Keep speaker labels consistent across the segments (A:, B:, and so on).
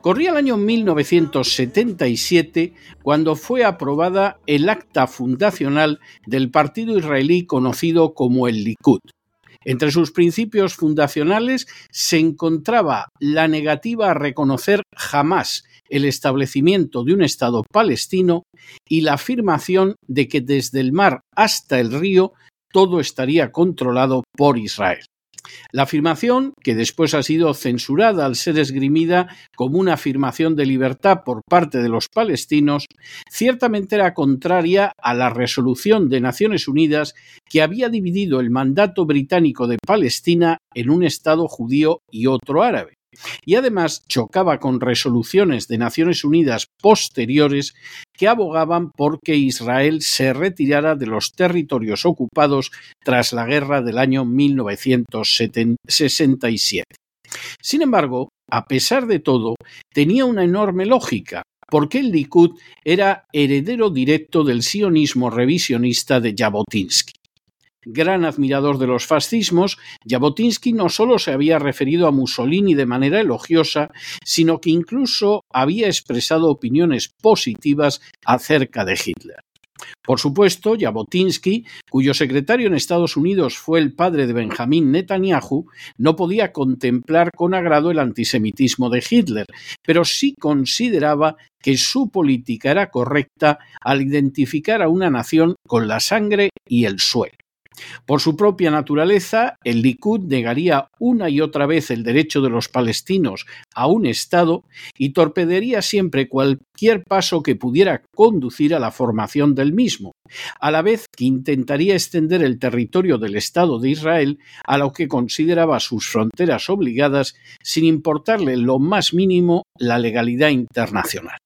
A: Corría el año 1977 cuando fue aprobada el acta fundacional del partido israelí conocido como el Likud. Entre sus principios fundacionales se encontraba la negativa a reconocer jamás el establecimiento de un Estado palestino y la afirmación de que desde el mar hasta el río todo estaría controlado por Israel. La afirmación, que después ha sido censurada al ser esgrimida como una afirmación de libertad por parte de los palestinos, ciertamente era contraria a la resolución de Naciones Unidas que había dividido el mandato británico de Palestina en un Estado judío y otro árabe y además chocaba con resoluciones de Naciones Unidas posteriores que abogaban por que Israel se retirara de los territorios ocupados tras la guerra del año 1967. Sin embargo, a pesar de todo, tenía una enorme lógica, porque el Likud era heredero directo del sionismo revisionista de Jabotinsky gran admirador de los fascismos, Jabotinsky no solo se había referido a Mussolini de manera elogiosa, sino que incluso había expresado opiniones positivas acerca de Hitler. Por supuesto, Jabotinsky, cuyo secretario en Estados Unidos fue el padre de Benjamín Netanyahu, no podía contemplar con agrado el antisemitismo de Hitler, pero sí consideraba que su política era correcta al identificar a una nación con la sangre y el suelo. Por su propia naturaleza, el Likud negaría una y otra vez el derecho de los palestinos a un Estado y torpedería siempre cualquier paso que pudiera conducir a la formación del mismo, a la vez que intentaría extender el territorio del Estado de Israel a lo que consideraba sus fronteras obligadas sin importarle lo más mínimo la legalidad internacional.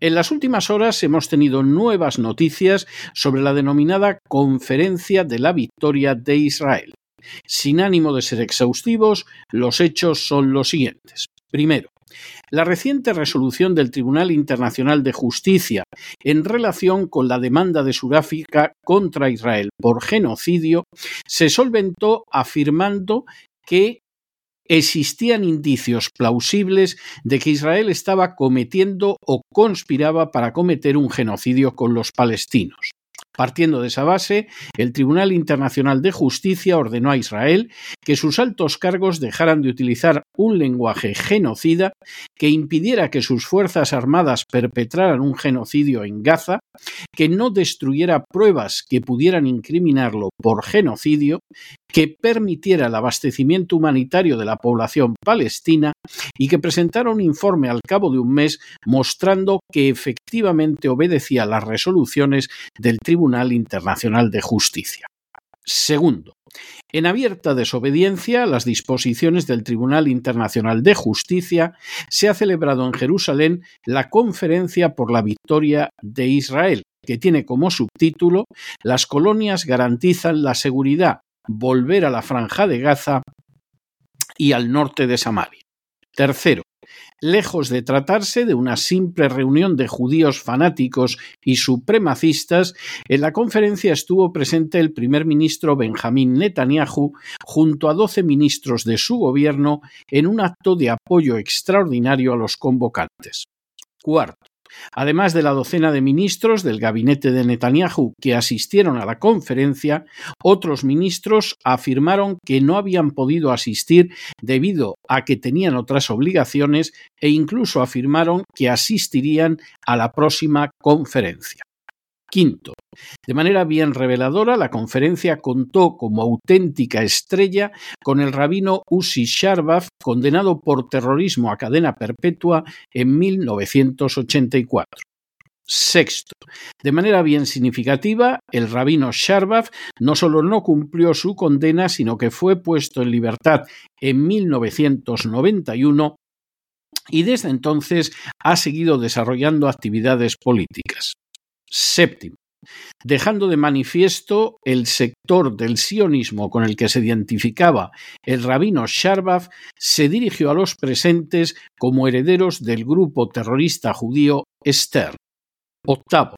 A: En las últimas horas hemos tenido nuevas noticias sobre la denominada Conferencia de la Victoria de Israel. Sin ánimo de ser exhaustivos, los hechos son los siguientes. Primero, la reciente resolución del Tribunal Internacional de Justicia en relación con la demanda de Sudáfrica contra Israel por genocidio se solventó afirmando que existían indicios plausibles de que Israel estaba cometiendo o conspiraba para cometer un genocidio con los palestinos. Partiendo de esa base, el Tribunal Internacional de Justicia ordenó a Israel que sus altos cargos dejaran de utilizar un lenguaje genocida que impidiera que sus Fuerzas Armadas perpetraran un genocidio en Gaza, que no destruyera pruebas que pudieran incriminarlo por genocidio, que permitiera el abastecimiento humanitario de la población palestina y que presentara un informe al cabo de un mes mostrando que efectivamente obedecía las resoluciones del Tribunal Internacional de Justicia. Segundo, en abierta desobediencia a las disposiciones del Tribunal Internacional de Justicia, se ha celebrado en Jerusalén la Conferencia por la Victoria de Israel, que tiene como subtítulo Las colonias garantizan la seguridad, volver a la franja de Gaza y al norte de Samaria. Tercero, Lejos de tratarse de una simple reunión de judíos fanáticos y supremacistas, en la conferencia estuvo presente el primer ministro Benjamín Netanyahu junto a doce ministros de su gobierno en un acto de apoyo extraordinario a los convocantes. Cuarto, Además de la docena de ministros del gabinete de Netanyahu que asistieron a la conferencia, otros ministros afirmaron que no habían podido asistir debido a que tenían otras obligaciones e incluso afirmaron que asistirían a la próxima conferencia. Quinto, de manera bien reveladora, la conferencia contó como auténtica estrella con el rabino Uzi Sharbaf, condenado por terrorismo a cadena perpetua en 1984. Sexto, de manera bien significativa, el rabino Sharbaf no solo no cumplió su condena, sino que fue puesto en libertad en 1991 y desde entonces ha seguido desarrollando actividades políticas. Séptimo, dejando de manifiesto el sector del sionismo con el que se identificaba el rabino Sharbaf, se dirigió a los presentes como herederos del grupo terrorista judío Esther. Octavo.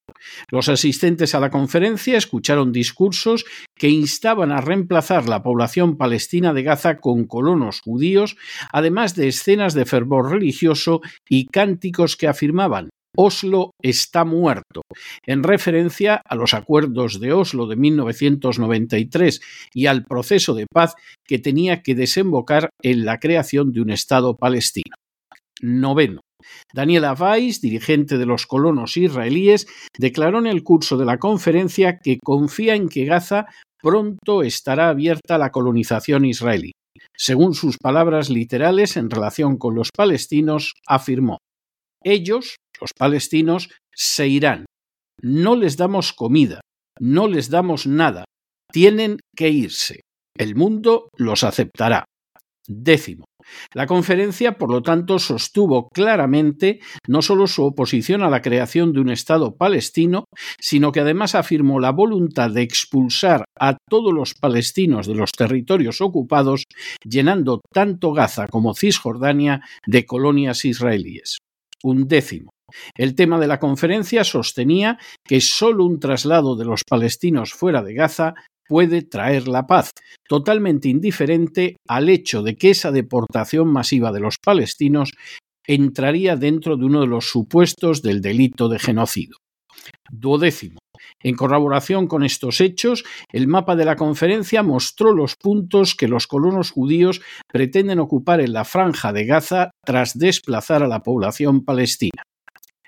A: Los asistentes a la conferencia escucharon discursos que instaban a reemplazar la población palestina de Gaza con colonos judíos, además de escenas de fervor religioso y cánticos que afirmaban Oslo está muerto, en referencia a los acuerdos de Oslo de 1993 y al proceso de paz que tenía que desembocar en la creación de un Estado palestino. Noveno. Daniela Weiss, dirigente de los colonos israelíes, declaró en el curso de la conferencia que confía en que Gaza pronto estará abierta a la colonización israelí. Según sus palabras literales en relación con los palestinos, afirmó ellos, los palestinos, se irán. No les damos comida, no les damos nada. Tienen que irse. El mundo los aceptará. Décimo. La conferencia, por lo tanto, sostuvo claramente no solo su oposición a la creación de un Estado palestino, sino que además afirmó la voluntad de expulsar a todos los palestinos de los territorios ocupados, llenando tanto Gaza como Cisjordania de colonias israelíes un décimo. El tema de la conferencia sostenía que solo un traslado de los palestinos fuera de Gaza puede traer la paz, totalmente indiferente al hecho de que esa deportación masiva de los palestinos entraría dentro de uno de los supuestos del delito de genocidio. Duodécimo. En corroboración con estos hechos, el mapa de la conferencia mostró los puntos que los colonos judíos pretenden ocupar en la franja de Gaza tras desplazar a la población palestina.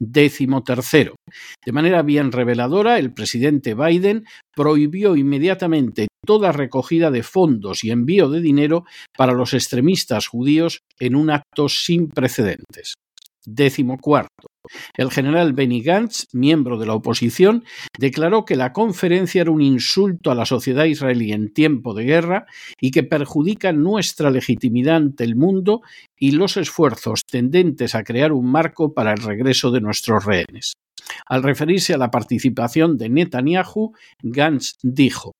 A: Décimo tercero. De manera bien reveladora, el presidente Biden prohibió inmediatamente toda recogida de fondos y envío de dinero para los extremistas judíos en un acto sin precedentes. Décimo cuarto. El general Benny Gantz, miembro de la oposición, declaró que la conferencia era un insulto a la sociedad israelí en tiempo de guerra y que perjudica nuestra legitimidad ante el mundo y los esfuerzos tendentes a crear un marco para el regreso de nuestros rehenes. Al referirse a la participación de Netanyahu, Gantz dijo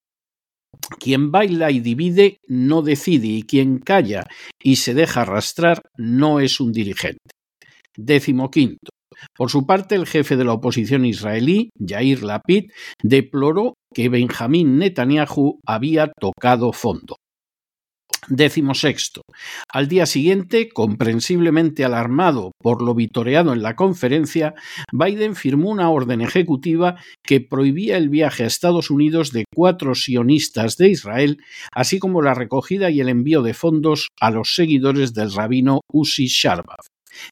A: quien baila y divide no decide y quien calla y se deja arrastrar no es un dirigente. Décimo quinto. Por su parte, el jefe de la oposición israelí, Yair Lapid, deploró que Benjamín Netanyahu había tocado fondo. Décimo sexto. Al día siguiente, comprensiblemente alarmado por lo vitoreado en la conferencia, Biden firmó una orden ejecutiva que prohibía el viaje a Estados Unidos de cuatro sionistas de Israel, así como la recogida y el envío de fondos a los seguidores del rabino Uzi Sharbaf.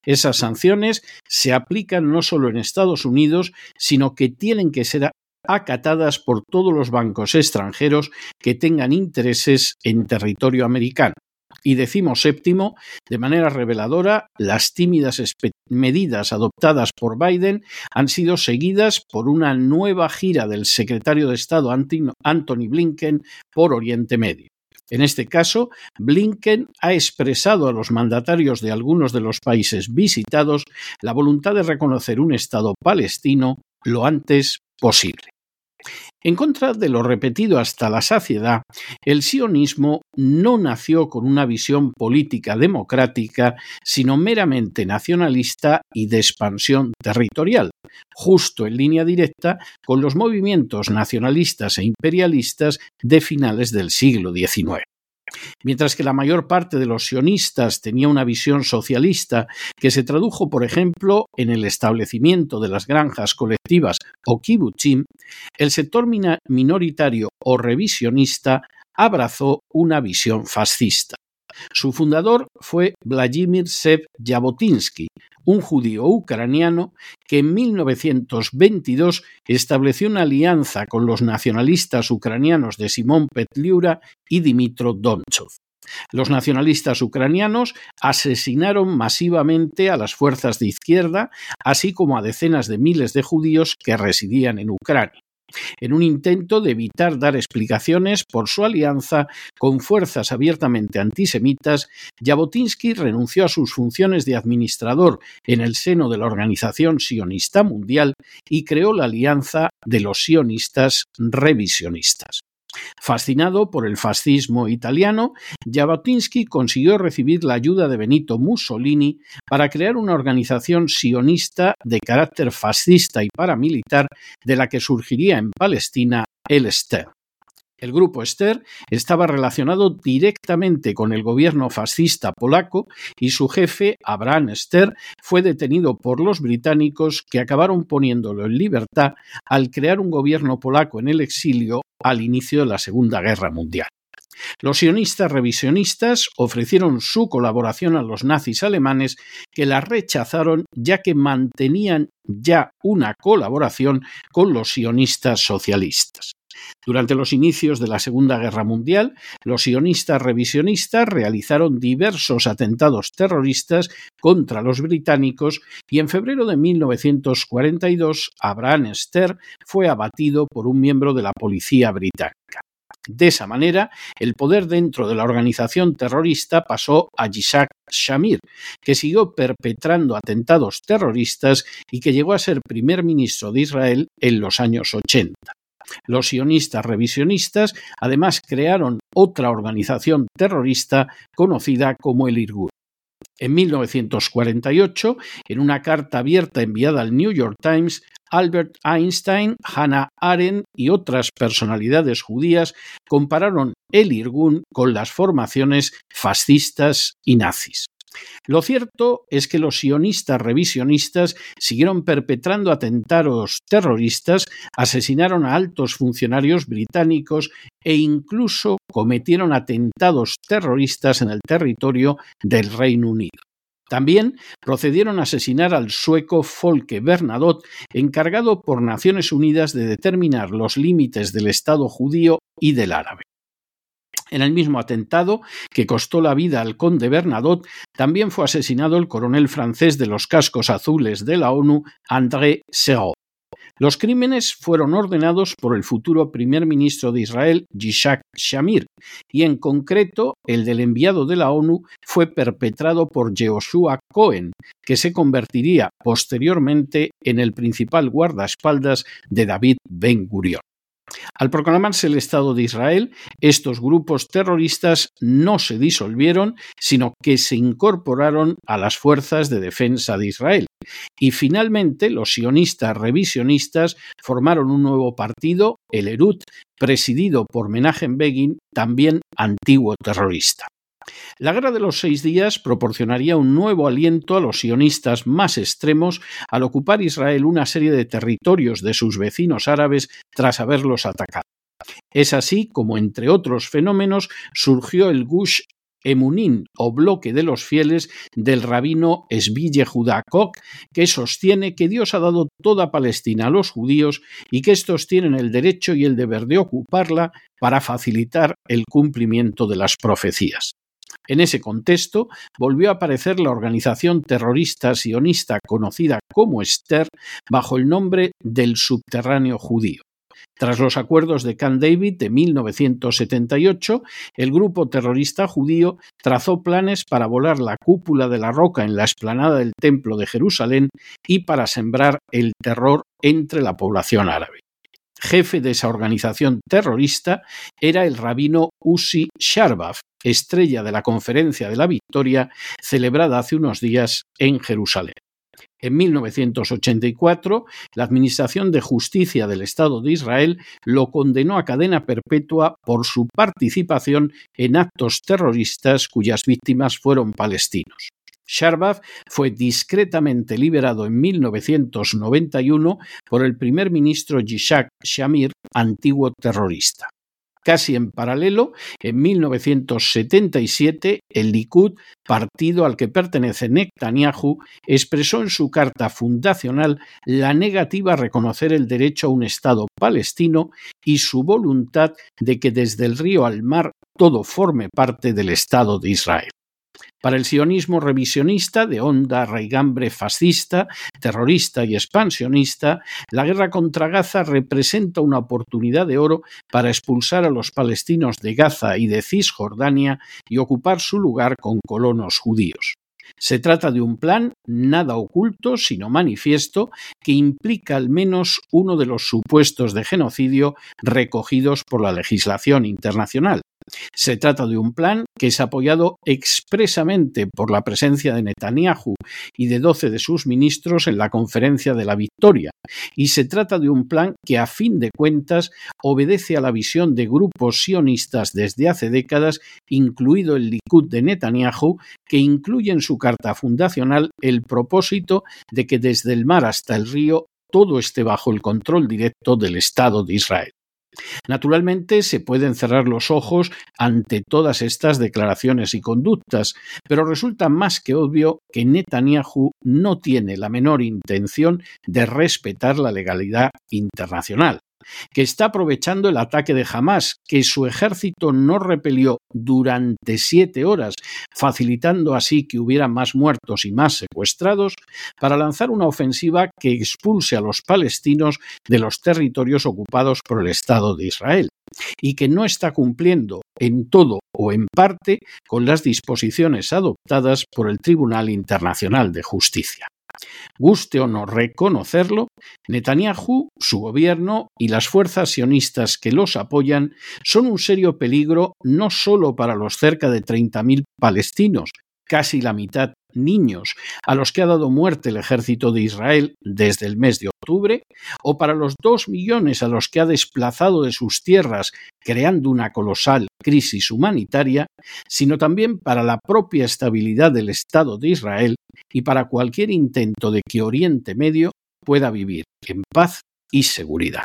A: Esas sanciones se aplican no solo en Estados Unidos, sino que tienen que ser acatadas por todos los bancos extranjeros que tengan intereses en territorio americano. Y decimos séptimo, de manera reveladora, las tímidas medidas adoptadas por Biden han sido seguidas por una nueva gira del secretario de Estado Anthony Blinken por Oriente Medio. En este caso, Blinken ha expresado a los mandatarios de algunos de los países visitados la voluntad de reconocer un Estado palestino lo antes posible. En contra de lo repetido hasta la saciedad, el sionismo no nació con una visión política democrática, sino meramente nacionalista y de expansión territorial, justo en línea directa con los movimientos nacionalistas e imperialistas de finales del siglo XIX. Mientras que la mayor parte de los sionistas tenía una visión socialista que se tradujo, por ejemplo, en el establecimiento de las granjas colectivas o kibbutzim, el sector minoritario o revisionista abrazó una visión fascista. Su fundador fue Vladimir Sev Jabotinsky, un judío ucraniano que en 1922 estableció una alianza con los nacionalistas ucranianos de Simón Petliura y Dimitro Donchov. Los nacionalistas ucranianos asesinaron masivamente a las fuerzas de izquierda, así como a decenas de miles de judíos que residían en Ucrania en un intento de evitar dar explicaciones por su alianza con fuerzas abiertamente antisemitas, Jabotinsky renunció a sus funciones de administrador en el seno de la Organización Sionista Mundial y creó la Alianza de los Sionistas Revisionistas. Fascinado por el fascismo italiano, Jabotinsky consiguió recibir la ayuda de Benito Mussolini para crear una organización sionista de carácter fascista y paramilitar de la que surgiría en Palestina el Ster. El grupo Ster estaba relacionado directamente con el gobierno fascista polaco y su jefe, Abraham Ster, fue detenido por los británicos que acabaron poniéndolo en libertad al crear un gobierno polaco en el exilio al inicio de la Segunda Guerra Mundial. Los sionistas revisionistas ofrecieron su colaboración a los nazis alemanes que la rechazaron ya que mantenían ya una colaboración con los sionistas socialistas. Durante los inicios de la Segunda Guerra Mundial, los sionistas revisionistas realizaron diversos atentados terroristas contra los británicos y en febrero de 1942 Abraham Ster fue abatido por un miembro de la policía británica. De esa manera, el poder dentro de la organización terrorista pasó a Yitzhak Shamir, que siguió perpetrando atentados terroristas y que llegó a ser primer ministro de Israel en los años 80. Los sionistas revisionistas además crearon otra organización terrorista conocida como el Irgun. En 1948, en una carta abierta enviada al New York Times, Albert Einstein, Hannah Arendt y otras personalidades judías compararon el Irgun con las formaciones fascistas y nazis. Lo cierto es que los sionistas revisionistas siguieron perpetrando atentados terroristas, asesinaron a altos funcionarios británicos e incluso cometieron atentados terroristas en el territorio del Reino Unido. También procedieron a asesinar al sueco Folke Bernadotte, encargado por Naciones Unidas de determinar los límites del Estado judío y del árabe. En el mismo atentado, que costó la vida al conde Bernadotte, también fue asesinado el coronel francés de los cascos azules de la ONU, André Serrault. Los crímenes fueron ordenados por el futuro primer ministro de Israel, Yishak Shamir, y en concreto el del enviado de la ONU fue perpetrado por Joshua Cohen, que se convertiría posteriormente en el principal guardaespaldas de David Ben Gurion. Al proclamarse el Estado de Israel, estos grupos terroristas no se disolvieron, sino que se incorporaron a las fuerzas de defensa de Israel. Y finalmente los sionistas revisionistas formaron un nuevo partido, el Erut, presidido por Menachem Begin, también antiguo terrorista. La guerra de los seis días proporcionaría un nuevo aliento a los sionistas más extremos al ocupar Israel una serie de territorios de sus vecinos árabes tras haberlos atacado. Es así como, entre otros fenómenos, surgió el Gush Emunin o bloque de los fieles del rabino Esville Judá que sostiene que Dios ha dado toda Palestina a los judíos y que estos tienen el derecho y el deber de ocuparla para facilitar el cumplimiento de las profecías. En ese contexto, volvió a aparecer la organización terrorista sionista conocida como Esther bajo el nombre del Subterráneo Judío. Tras los acuerdos de Camp David de 1978, el grupo terrorista judío trazó planes para volar la cúpula de la roca en la explanada del Templo de Jerusalén y para sembrar el terror entre la población árabe. Jefe de esa organización terrorista era el rabino Uzi Sharbaf, estrella de la Conferencia de la Victoria celebrada hace unos días en Jerusalén. En 1984, la Administración de Justicia del Estado de Israel lo condenó a cadena perpetua por su participación en actos terroristas cuyas víctimas fueron palestinos. Sharbaf fue discretamente liberado en 1991 por el primer ministro Yishak Shamir, antiguo terrorista. Casi en paralelo, en 1977, el Likud, partido al que pertenece Netanyahu, expresó en su carta fundacional la negativa a reconocer el derecho a un Estado palestino y su voluntad de que desde el río al mar todo forme parte del Estado de Israel. Para el sionismo revisionista de honda raigambre fascista, terrorista y expansionista, la guerra contra Gaza representa una oportunidad de oro para expulsar a los palestinos de Gaza y de Cisjordania y ocupar su lugar con colonos judíos. Se trata de un plan nada oculto, sino manifiesto, que implica al menos uno de los supuestos de genocidio recogidos por la legislación internacional, se trata de un plan que es apoyado expresamente por la presencia de Netanyahu y de doce de sus ministros en la Conferencia de la Victoria, y se trata de un plan que a fin de cuentas obedece a la visión de grupos sionistas desde hace décadas, incluido el Likud de Netanyahu, que incluye en su carta fundacional el propósito de que desde el mar hasta el río todo esté bajo el control directo del Estado de Israel. Naturalmente se pueden cerrar los ojos ante todas estas declaraciones y conductas, pero resulta más que obvio que Netanyahu no tiene la menor intención de respetar la legalidad internacional que está aprovechando el ataque de Hamas, que su ejército no repelió durante siete horas, facilitando así que hubiera más muertos y más secuestrados, para lanzar una ofensiva que expulse a los palestinos de los territorios ocupados por el Estado de Israel y que no está cumpliendo en todo o en parte con las disposiciones adoptadas por el Tribunal Internacional de Justicia. Guste o no reconocerlo, Netanyahu, su gobierno y las fuerzas sionistas que los apoyan son un serio peligro no solo para los cerca de 30.000 palestinos, casi la mitad niños, a los que ha dado muerte el ejército de Israel desde el mes de octubre, o para los dos millones a los que ha desplazado de sus tierras, creando una colosal crisis humanitaria, sino también para la propia estabilidad del Estado de Israel y para cualquier intento de que Oriente Medio pueda vivir en paz y seguridad.